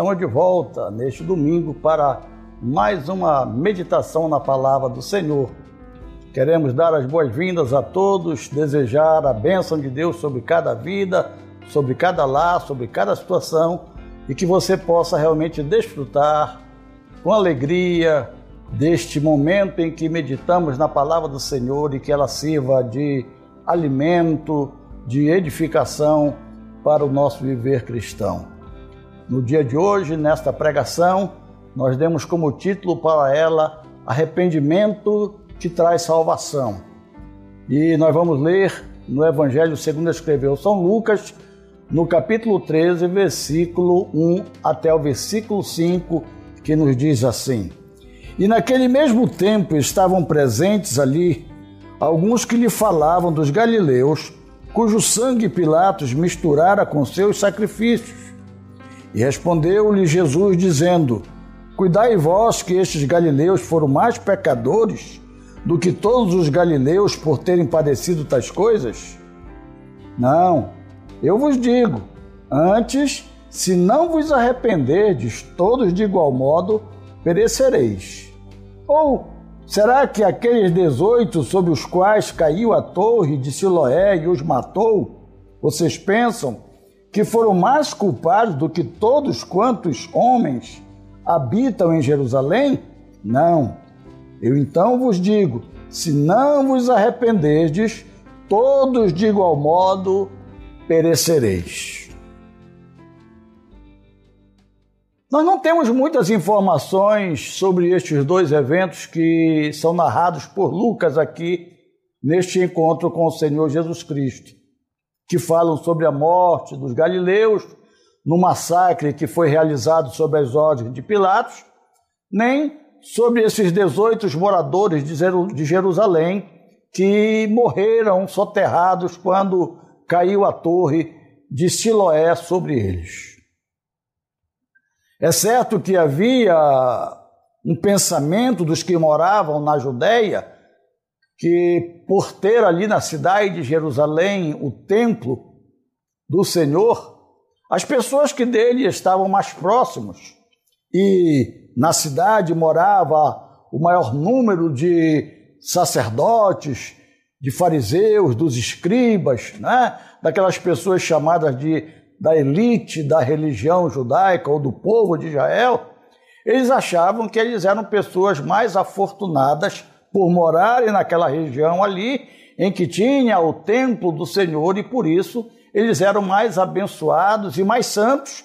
estamos de volta neste domingo para mais uma meditação na palavra do Senhor. Queremos dar as boas-vindas a todos, desejar a bênção de Deus sobre cada vida, sobre cada lar, sobre cada situação e que você possa realmente desfrutar com alegria deste momento em que meditamos na palavra do Senhor e que ela sirva de alimento, de edificação para o nosso viver cristão. No dia de hoje, nesta pregação, nós demos como título para ela Arrependimento que traz salvação. E nós vamos ler no Evangelho segundo escreveu São Lucas, no capítulo 13, versículo 1 até o versículo 5, que nos diz assim: E naquele mesmo tempo estavam presentes ali alguns que lhe falavam dos galileus, cujo sangue Pilatos misturara com seus sacrifícios. E respondeu-lhe Jesus, dizendo: Cuidai vós que estes galileus foram mais pecadores do que todos os galileus por terem padecido tais coisas? Não, eu vos digo, antes, se não vos arrependerdes, todos de igual modo perecereis. Ou será que aqueles dezoito sobre os quais caiu a torre de Siloé e os matou, vocês pensam que foram mais culpados do que todos quantos homens habitam em Jerusalém? Não. Eu então vos digo: se não vos arrependerdes, todos de igual modo perecereis. Nós não temos muitas informações sobre estes dois eventos que são narrados por Lucas aqui neste encontro com o Senhor Jesus Cristo que falam sobre a morte dos galileus no massacre que foi realizado sob as ordens de Pilatos, nem sobre esses 18 moradores de Jerusalém que morreram soterrados quando caiu a torre de Siloé sobre eles. É certo que havia um pensamento dos que moravam na Judéia que por ter ali na cidade de Jerusalém o templo do Senhor, as pessoas que dele estavam mais próximos e na cidade morava o maior número de sacerdotes, de fariseus, dos escribas, né? daquelas pessoas chamadas de da elite da religião judaica ou do povo de Israel, eles achavam que eles eram pessoas mais afortunadas por morarem naquela região ali, em que tinha o templo do Senhor, e por isso eles eram mais abençoados e mais santos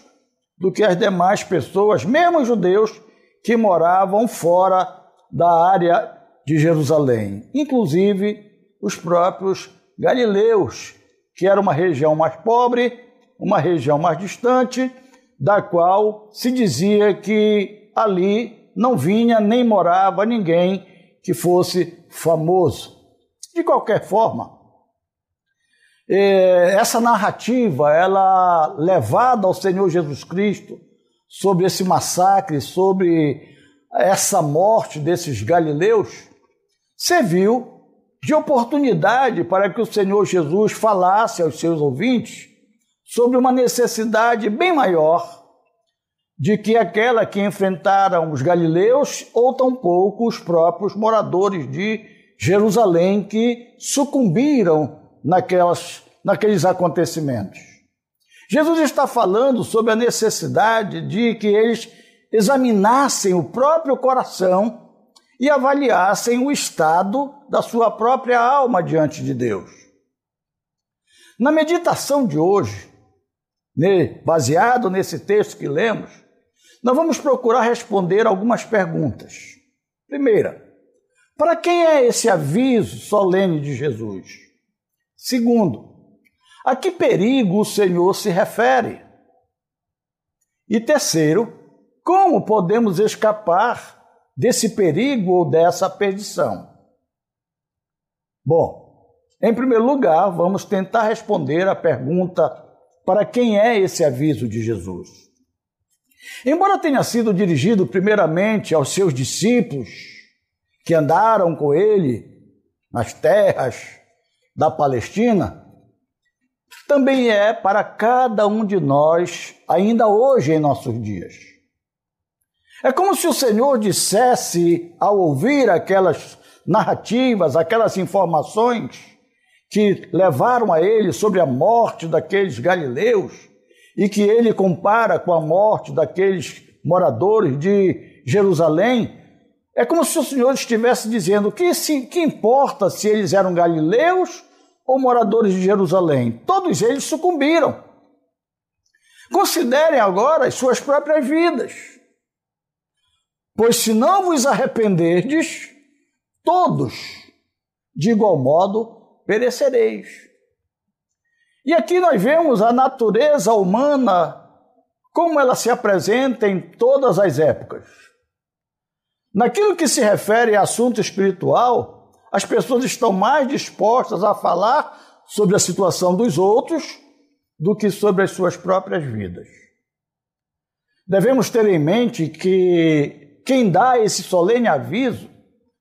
do que as demais pessoas, mesmo judeus, que moravam fora da área de Jerusalém, inclusive os próprios galileus, que era uma região mais pobre, uma região mais distante, da qual se dizia que ali não vinha nem morava ninguém que fosse famoso. De qualquer forma, é, essa narrativa, ela levada ao Senhor Jesus Cristo sobre esse massacre, sobre essa morte desses galileus, serviu de oportunidade para que o Senhor Jesus falasse aos seus ouvintes sobre uma necessidade bem maior de que aquela que enfrentaram os galileus ou tampouco os próprios moradores de Jerusalém que sucumbiram naquelas, naqueles acontecimentos. Jesus está falando sobre a necessidade de que eles examinassem o próprio coração e avaliassem o estado da sua própria alma diante de Deus. Na meditação de hoje, baseado nesse texto que lemos, nós vamos procurar responder algumas perguntas. Primeira, para quem é esse aviso solene de Jesus? Segundo, a que perigo o Senhor se refere? E terceiro, como podemos escapar desse perigo ou dessa perdição? Bom, em primeiro lugar, vamos tentar responder a pergunta: para quem é esse aviso de Jesus? Embora tenha sido dirigido primeiramente aos seus discípulos que andaram com ele nas terras da Palestina, também é para cada um de nós, ainda hoje em nossos dias. É como se o Senhor dissesse, ao ouvir aquelas narrativas, aquelas informações que levaram a ele sobre a morte daqueles galileus e que ele compara com a morte daqueles moradores de Jerusalém, é como se o Senhor estivesse dizendo que, se, que importa se eles eram galileus ou moradores de Jerusalém. Todos eles sucumbiram. Considerem agora as suas próprias vidas. Pois se não vos arrependerdes, todos, de igual modo, perecereis. E aqui nós vemos a natureza humana, como ela se apresenta em todas as épocas. Naquilo que se refere a assunto espiritual, as pessoas estão mais dispostas a falar sobre a situação dos outros do que sobre as suas próprias vidas. Devemos ter em mente que quem dá esse solene aviso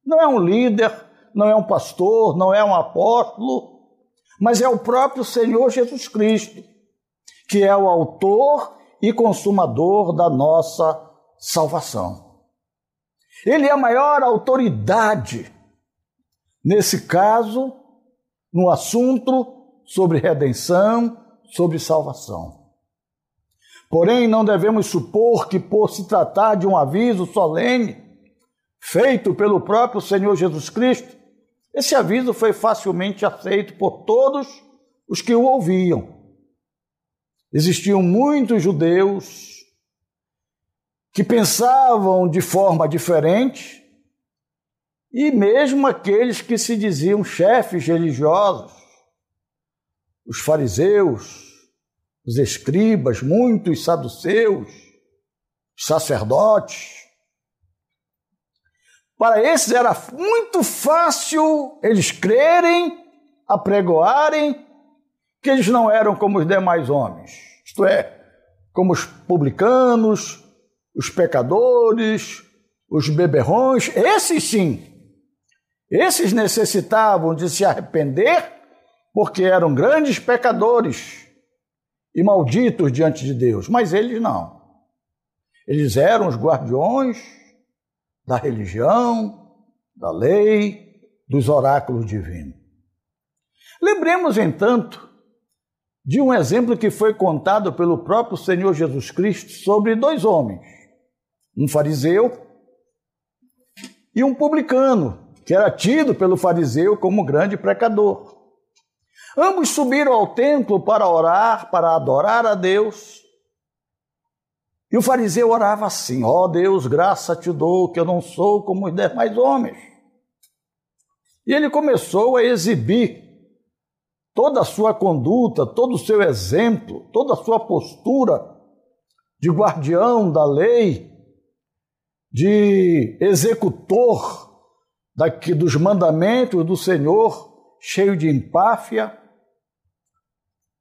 não é um líder, não é um pastor, não é um apóstolo, mas é o próprio Senhor Jesus Cristo, que é o autor e consumador da nossa salvação. Ele é a maior autoridade, nesse caso, no assunto sobre redenção, sobre salvação. Porém, não devemos supor que, por se tratar de um aviso solene, feito pelo próprio Senhor Jesus Cristo, esse aviso foi facilmente aceito por todos os que o ouviam. Existiam muitos judeus que pensavam de forma diferente e mesmo aqueles que se diziam chefes religiosos, os fariseus, os escribas, muitos saduceus, sacerdotes, para esses era muito fácil eles crerem, apregoarem que eles não eram como os demais homens, isto é, como os publicanos, os pecadores, os beberrões, esses sim. Esses necessitavam de se arrepender porque eram grandes pecadores e malditos diante de Deus, mas eles não. Eles eram os guardiões da religião, da lei, dos oráculos divinos. Lembremos, entanto, de um exemplo que foi contado pelo próprio Senhor Jesus Cristo sobre dois homens, um fariseu e um publicano, que era tido pelo fariseu como grande pecador. Ambos subiram ao templo para orar, para adorar a Deus, e o fariseu orava assim: Ó oh Deus, graça te dou, que eu não sou como os demais homens. E ele começou a exibir toda a sua conduta, todo o seu exemplo, toda a sua postura de guardião da lei, de executor daqui, dos mandamentos do Senhor, cheio de empáfia,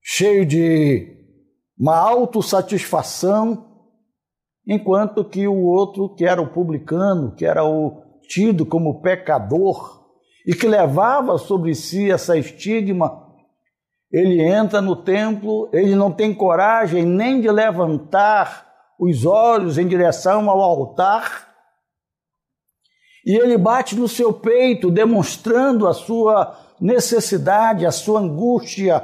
cheio de uma autossatisfação enquanto que o outro, que era o publicano, que era o tido como pecador e que levava sobre si essa estigma, ele entra no templo, ele não tem coragem nem de levantar os olhos em direção ao altar, e ele bate no seu peito, demonstrando a sua necessidade, a sua angústia.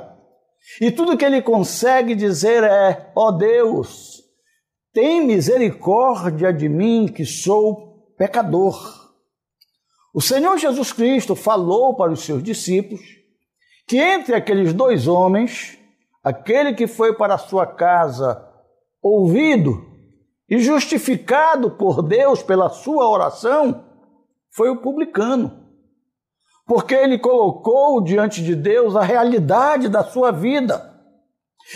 E tudo que ele consegue dizer é: ó oh Deus, tem misericórdia de mim que sou pecador. O Senhor Jesus Cristo falou para os seus discípulos que entre aqueles dois homens, aquele que foi para a sua casa ouvido e justificado por Deus pela sua oração, foi o publicano. Porque ele colocou diante de Deus a realidade da sua vida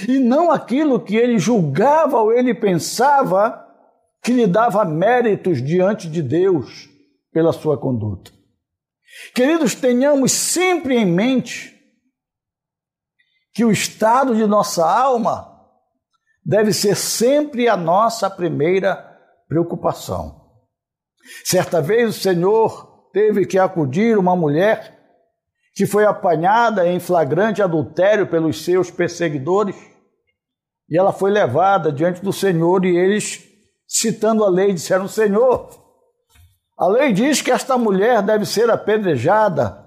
e não aquilo que ele julgava ou ele pensava que lhe dava méritos diante de Deus pela sua conduta. Queridos, tenhamos sempre em mente que o estado de nossa alma deve ser sempre a nossa primeira preocupação. Certa vez o Senhor teve que acudir uma mulher que foi apanhada em flagrante adultério pelos seus perseguidores, e ela foi levada diante do Senhor, e eles, citando a lei, disseram: Senhor, a lei diz que esta mulher deve ser apedrejada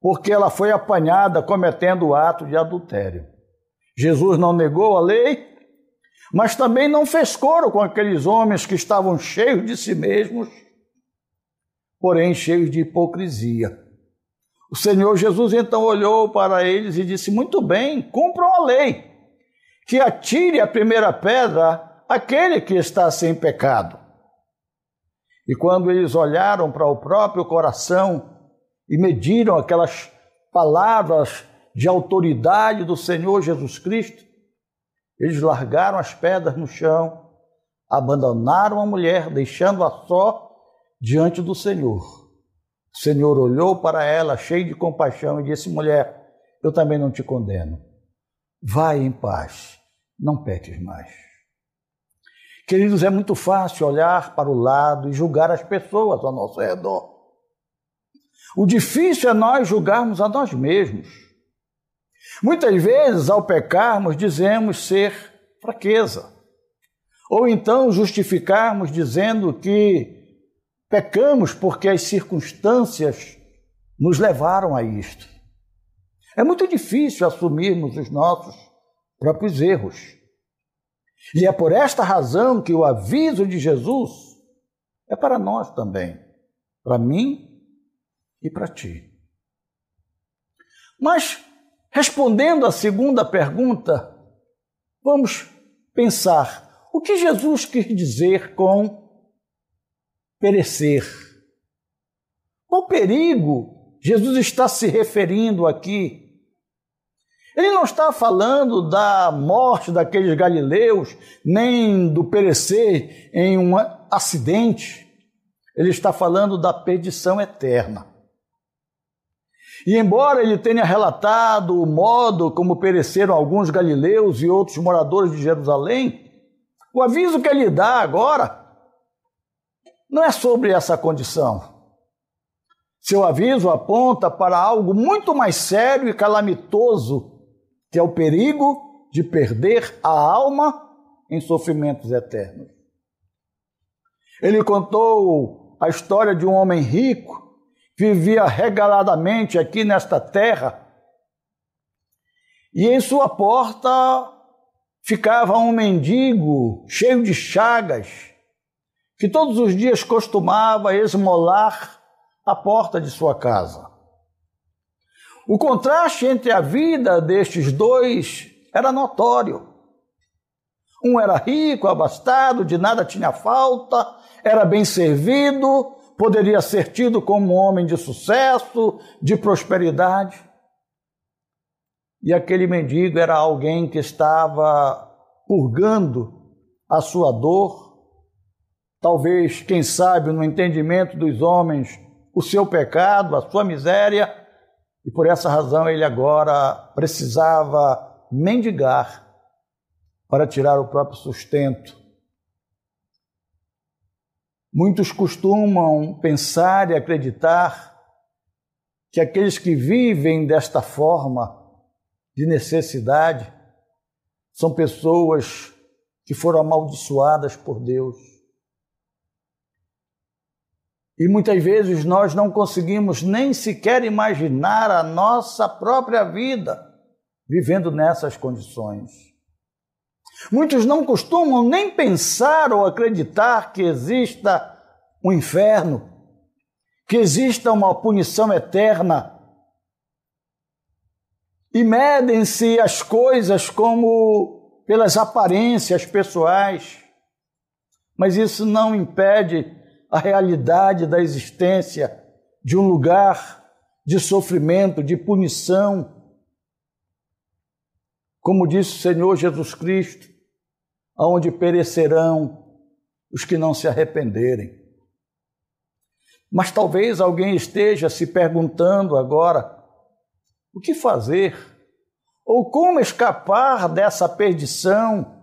porque ela foi apanhada cometendo o ato de adultério. Jesus não negou a lei, mas também não fez coro com aqueles homens que estavam cheios de si mesmos, porém cheios de hipocrisia. O Senhor Jesus então olhou para eles e disse: Muito bem, cumpram a lei, que atire a primeira pedra aquele que está sem pecado. E quando eles olharam para o próprio coração e mediram aquelas palavras de autoridade do Senhor Jesus Cristo, eles largaram as pedras no chão, abandonaram a mulher, deixando-a só diante do Senhor. O Senhor olhou para ela, cheio de compaixão, e disse: Mulher, eu também não te condeno. Vai em paz, não peques mais. Queridos, é muito fácil olhar para o lado e julgar as pessoas ao nosso redor. O difícil é nós julgarmos a nós mesmos. Muitas vezes, ao pecarmos, dizemos ser fraqueza. Ou então justificarmos dizendo que pecamos porque as circunstâncias nos levaram a isto. É muito difícil assumirmos os nossos próprios erros. E é por esta razão que o aviso de Jesus é para nós também, para mim e para ti. Mas, respondendo à segunda pergunta, vamos pensar o que Jesus quis dizer com perecer. Qual perigo Jesus está se referindo aqui? Ele não está falando da morte daqueles galileus, nem do perecer em um acidente. Ele está falando da perdição eterna. E embora ele tenha relatado o modo como pereceram alguns galileus e outros moradores de Jerusalém, o aviso que ele dá agora não é sobre essa condição. Seu aviso aponta para algo muito mais sério e calamitoso que é o perigo de perder a alma em sofrimentos eternos. Ele contou a história de um homem rico que vivia regaladamente aqui nesta terra e em sua porta ficava um mendigo cheio de chagas que todos os dias costumava esmolar a porta de sua casa. O contraste entre a vida destes dois era notório. Um era rico, abastado, de nada tinha falta, era bem servido, poderia ser tido como um homem de sucesso, de prosperidade. E aquele mendigo era alguém que estava purgando a sua dor, talvez, quem sabe, no entendimento dos homens, o seu pecado, a sua miséria e por essa razão ele agora precisava mendigar para tirar o próprio sustento. Muitos costumam pensar e acreditar que aqueles que vivem desta forma de necessidade são pessoas que foram amaldiçoadas por Deus e muitas vezes nós não conseguimos nem sequer imaginar a nossa própria vida vivendo nessas condições. Muitos não costumam nem pensar ou acreditar que exista um inferno, que exista uma punição eterna. E medem-se as coisas como pelas aparências pessoais, mas isso não impede a realidade da existência de um lugar de sofrimento, de punição. Como disse o Senhor Jesus Cristo, aonde perecerão os que não se arrependerem. Mas talvez alguém esteja se perguntando agora: o que fazer? Ou como escapar dessa perdição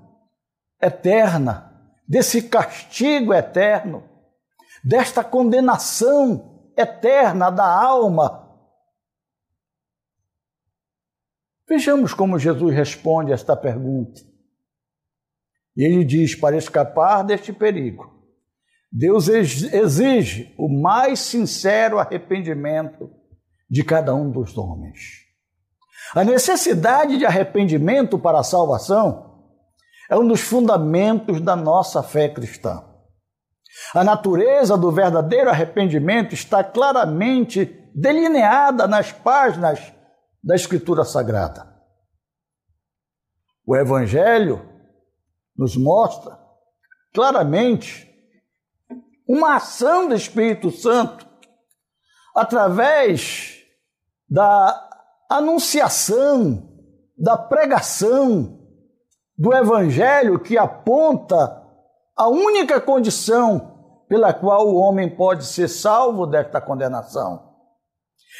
eterna, desse castigo eterno? Desta condenação eterna da alma. Vejamos como Jesus responde a esta pergunta. Ele diz: para escapar deste perigo, Deus exige o mais sincero arrependimento de cada um dos homens. A necessidade de arrependimento para a salvação é um dos fundamentos da nossa fé cristã. A natureza do verdadeiro arrependimento está claramente delineada nas páginas da Escritura Sagrada. O Evangelho nos mostra claramente uma ação do Espírito Santo através da anunciação, da pregação do Evangelho que aponta a única condição pela qual o homem pode ser salvo desta condenação.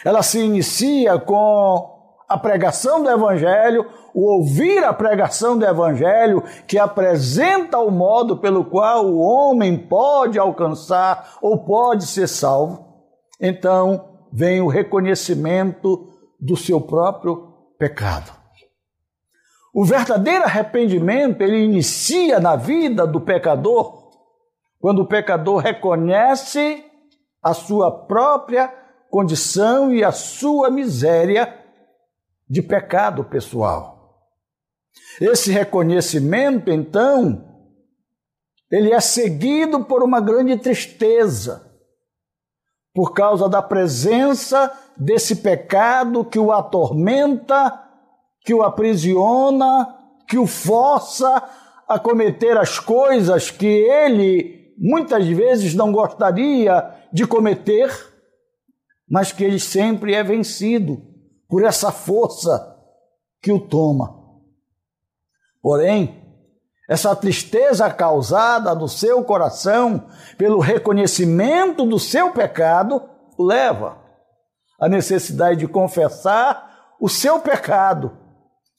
Ela se inicia com a pregação do Evangelho, o ouvir a pregação do Evangelho, que apresenta o modo pelo qual o homem pode alcançar ou pode ser salvo, então vem o reconhecimento do seu próprio pecado. O verdadeiro arrependimento, ele inicia na vida do pecador, quando o pecador reconhece a sua própria condição e a sua miséria de pecado pessoal. Esse reconhecimento, então, ele é seguido por uma grande tristeza, por causa da presença desse pecado que o atormenta, que o aprisiona, que o força a cometer as coisas que ele muitas vezes não gostaria de cometer, mas que ele sempre é vencido por essa força que o toma. Porém, essa tristeza causada no seu coração pelo reconhecimento do seu pecado leva à necessidade de confessar o seu pecado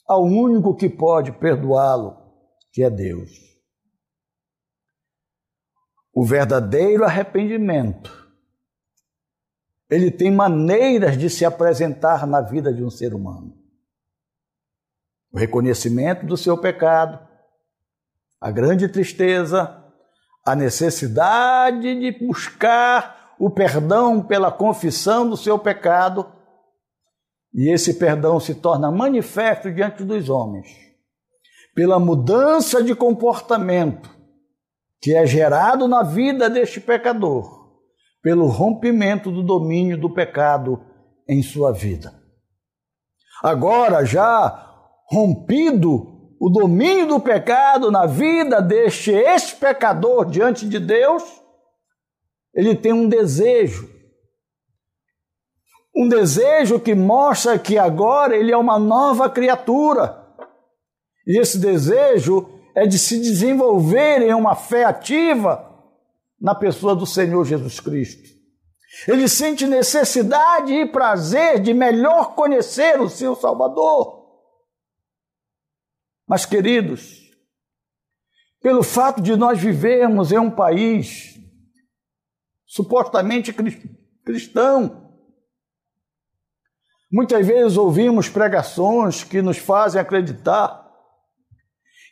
ao único que pode perdoá-lo, que é Deus. O verdadeiro arrependimento ele tem maneiras de se apresentar na vida de um ser humano. O reconhecimento do seu pecado, a grande tristeza, a necessidade de buscar o perdão pela confissão do seu pecado, e esse perdão se torna manifesto diante dos homens, pela mudança de comportamento que é gerado na vida deste pecador pelo rompimento do domínio do pecado em sua vida. Agora, já rompido o domínio do pecado na vida deste ex-pecador diante de Deus, ele tem um desejo. Um desejo que mostra que agora ele é uma nova criatura. E esse desejo é de se desenvolver em uma fé ativa na pessoa do Senhor Jesus Cristo. Ele sente necessidade e prazer de melhor conhecer o seu Salvador. Mas, queridos, pelo fato de nós vivermos em um país supostamente cristão, muitas vezes ouvimos pregações que nos fazem acreditar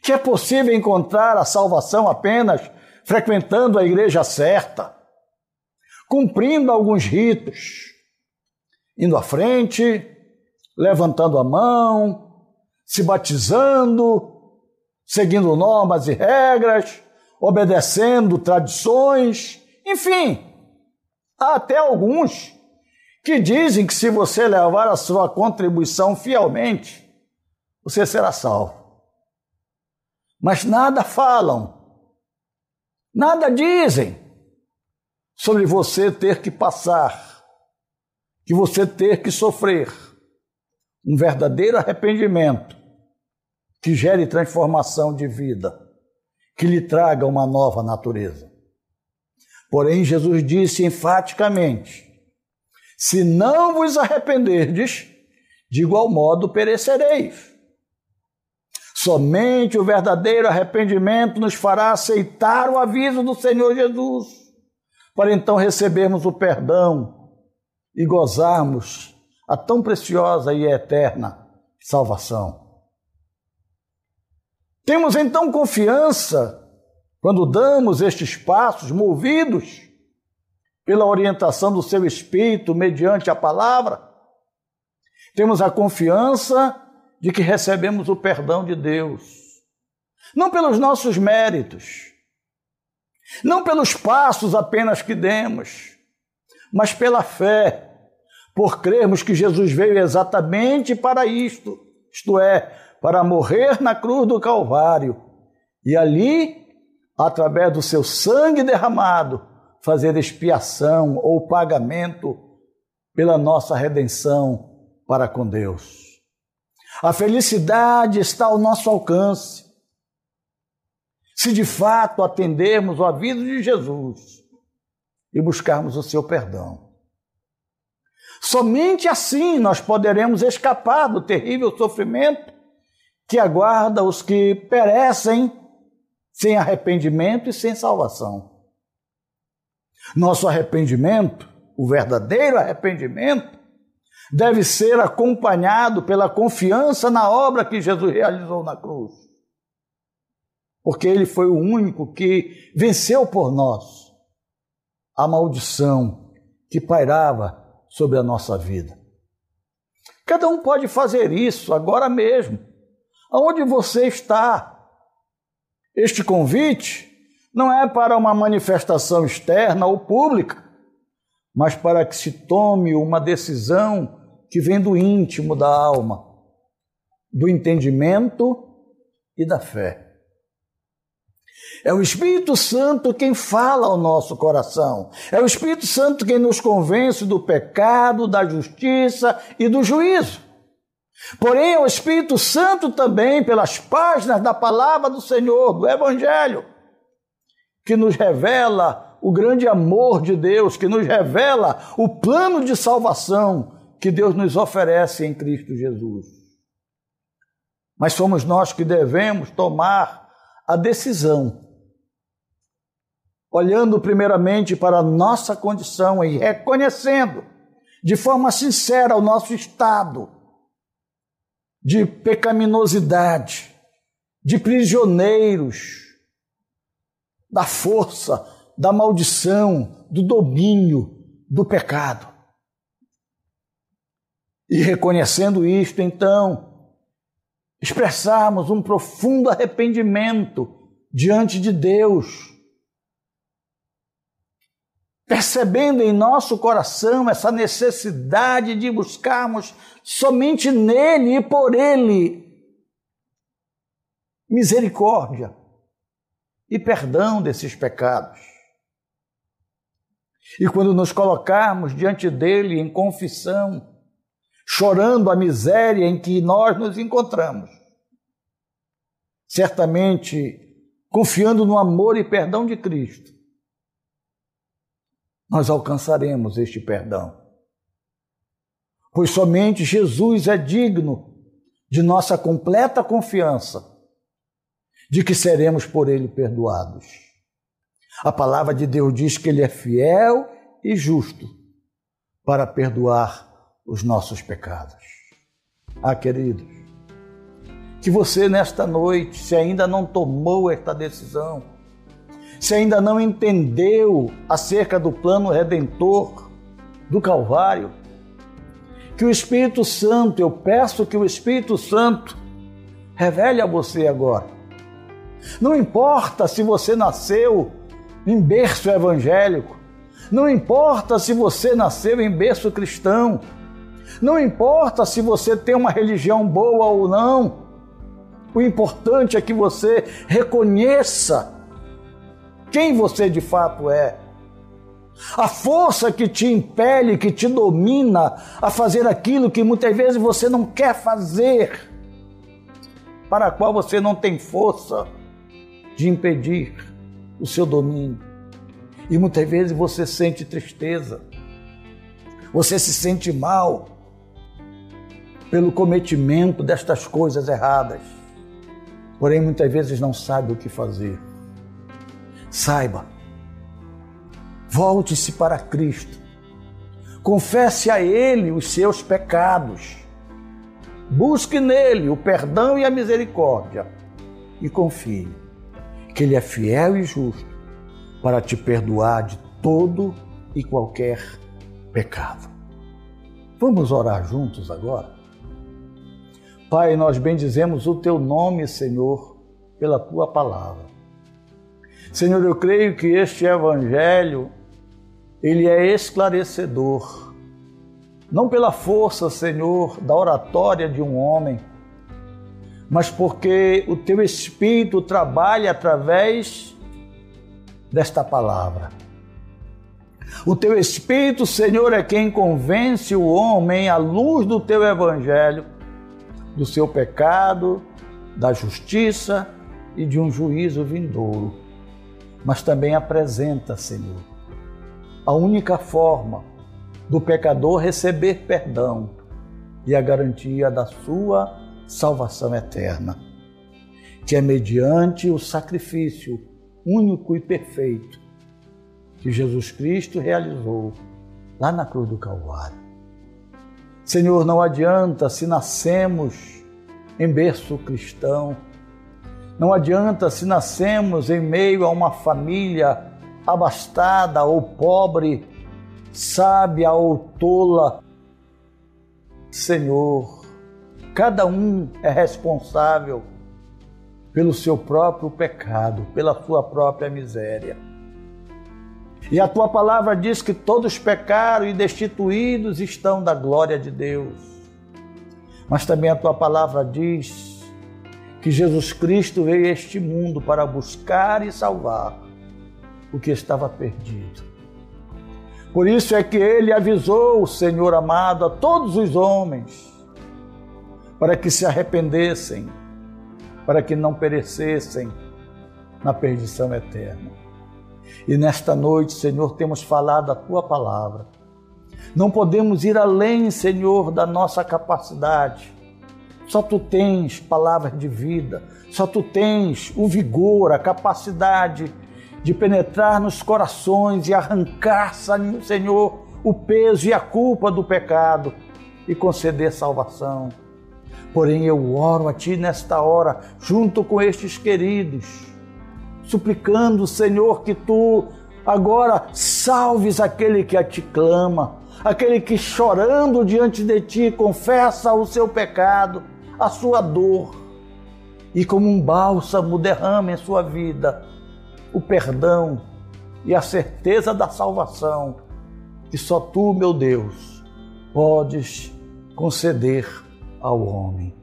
que é possível encontrar a salvação apenas frequentando a igreja certa, cumprindo alguns ritos, indo à frente, levantando a mão, se batizando, seguindo normas e regras, obedecendo tradições, enfim, há até alguns que dizem que se você levar a sua contribuição fielmente, você será salvo. Mas nada falam Nada dizem sobre você ter que passar, que você ter que sofrer um verdadeiro arrependimento que gere transformação de vida, que lhe traga uma nova natureza. Porém, Jesus disse enfaticamente: Se não vos arrependerdes, de igual modo perecereis. Somente o verdadeiro arrependimento nos fará aceitar o aviso do Senhor Jesus, para então recebermos o perdão e gozarmos a tão preciosa e eterna salvação. Temos então confiança quando damos estes passos movidos pela orientação do seu espírito mediante a palavra. Temos a confiança de que recebemos o perdão de Deus, não pelos nossos méritos, não pelos passos apenas que demos, mas pela fé, por crermos que Jesus veio exatamente para isto, isto é, para morrer na cruz do Calvário e ali, através do seu sangue derramado, fazer expiação ou pagamento pela nossa redenção para com Deus. A felicidade está ao nosso alcance. Se de fato atendermos o aviso de Jesus e buscarmos o seu perdão. Somente assim nós poderemos escapar do terrível sofrimento que aguarda os que perecem sem arrependimento e sem salvação. Nosso arrependimento, o verdadeiro arrependimento, deve ser acompanhado pela confiança na obra que Jesus realizou na cruz. Porque ele foi o único que venceu por nós a maldição que pairava sobre a nossa vida. Cada um pode fazer isso agora mesmo, aonde você está. Este convite não é para uma manifestação externa ou pública, mas para que se tome uma decisão que vem do íntimo da alma, do entendimento e da fé. É o Espírito Santo quem fala ao nosso coração. É o Espírito Santo quem nos convence do pecado, da justiça e do juízo. Porém, é o Espírito Santo também, pelas páginas da palavra do Senhor, do Evangelho, que nos revela o grande amor de Deus, que nos revela o plano de salvação que Deus nos oferece em Cristo Jesus. Mas somos nós que devemos tomar a decisão, olhando primeiramente para a nossa condição e reconhecendo de forma sincera o nosso estado de pecaminosidade, de prisioneiros da força, da maldição, do domínio do pecado. E reconhecendo isto, então, expressarmos um profundo arrependimento diante de Deus, percebendo em nosso coração essa necessidade de buscarmos somente nele e por ele misericórdia e perdão desses pecados. E quando nos colocarmos diante dele em confissão, chorando a miséria em que nós nos encontramos, certamente confiando no amor e perdão de Cristo, nós alcançaremos este perdão. Pois somente Jesus é digno de nossa completa confiança de que seremos por ele perdoados. A palavra de Deus diz que ele é fiel e justo para perdoar os nossos pecados. Ah, queridos, que você nesta noite, se ainda não tomou esta decisão, se ainda não entendeu acerca do plano redentor do Calvário, que o Espírito Santo, eu peço que o Espírito Santo revele a você agora não importa se você nasceu em berço evangélico, não importa se você nasceu em berço cristão, não importa se você tem uma religião boa ou não, o importante é que você reconheça quem você de fato é. A força que te impele, que te domina a fazer aquilo que muitas vezes você não quer fazer, para a qual você não tem força de impedir o seu domínio. E muitas vezes você sente tristeza, você se sente mal pelo cometimento destas coisas erradas, porém muitas vezes não sabe o que fazer. Saiba, volte-se para Cristo, confesse a Ele os seus pecados, Busque nele o perdão e a misericórdia e confie que ele é fiel e justo para te perdoar de todo e qualquer pecado. Vamos orar juntos agora? Pai, nós bendizemos o teu nome, Senhor, pela tua palavra. Senhor, eu creio que este evangelho ele é esclarecedor. Não pela força, Senhor, da oratória de um homem, mas porque o teu espírito trabalha através desta palavra. O teu espírito, Senhor, é quem convence o homem à luz do teu evangelho do seu pecado, da justiça e de um juízo vindouro. Mas também apresenta, Senhor, a única forma do pecador receber perdão e a garantia da sua salvação eterna, que é mediante o sacrifício único e perfeito que Jesus Cristo realizou lá na cruz do Calvário. Senhor, não adianta se nascemos em berço cristão, não adianta se nascemos em meio a uma família abastada ou pobre, sábia ou tola. Senhor, cada um é responsável pelo seu próprio pecado, pela sua própria miséria. E a tua palavra diz que todos pecaram e destituídos estão da glória de Deus. Mas também a tua palavra diz que Jesus Cristo veio a este mundo para buscar e salvar o que estava perdido. Por isso é que ele avisou o Senhor amado a todos os homens para que se arrependessem, para que não perecessem na perdição eterna. E nesta noite, Senhor, temos falado a tua palavra. Não podemos ir além, Senhor, da nossa capacidade. Só tu tens palavras de vida, só tu tens o vigor, a capacidade de penetrar nos corações e arrancar, Senhor, o peso e a culpa do pecado e conceder salvação. Porém, eu oro a Ti nesta hora, junto com estes queridos suplicando, Senhor, que tu agora salves aquele que a te clama, aquele que chorando diante de ti confessa o seu pecado, a sua dor, e como um bálsamo derrama em sua vida o perdão e a certeza da salvação que só tu, meu Deus, podes conceder ao homem.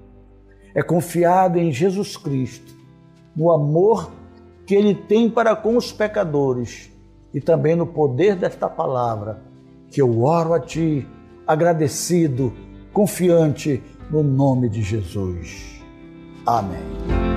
É confiado em Jesus Cristo, no amor que Ele tem para com os pecadores e também no poder desta palavra, que eu oro a Ti, agradecido, confiante no nome de Jesus. Amém.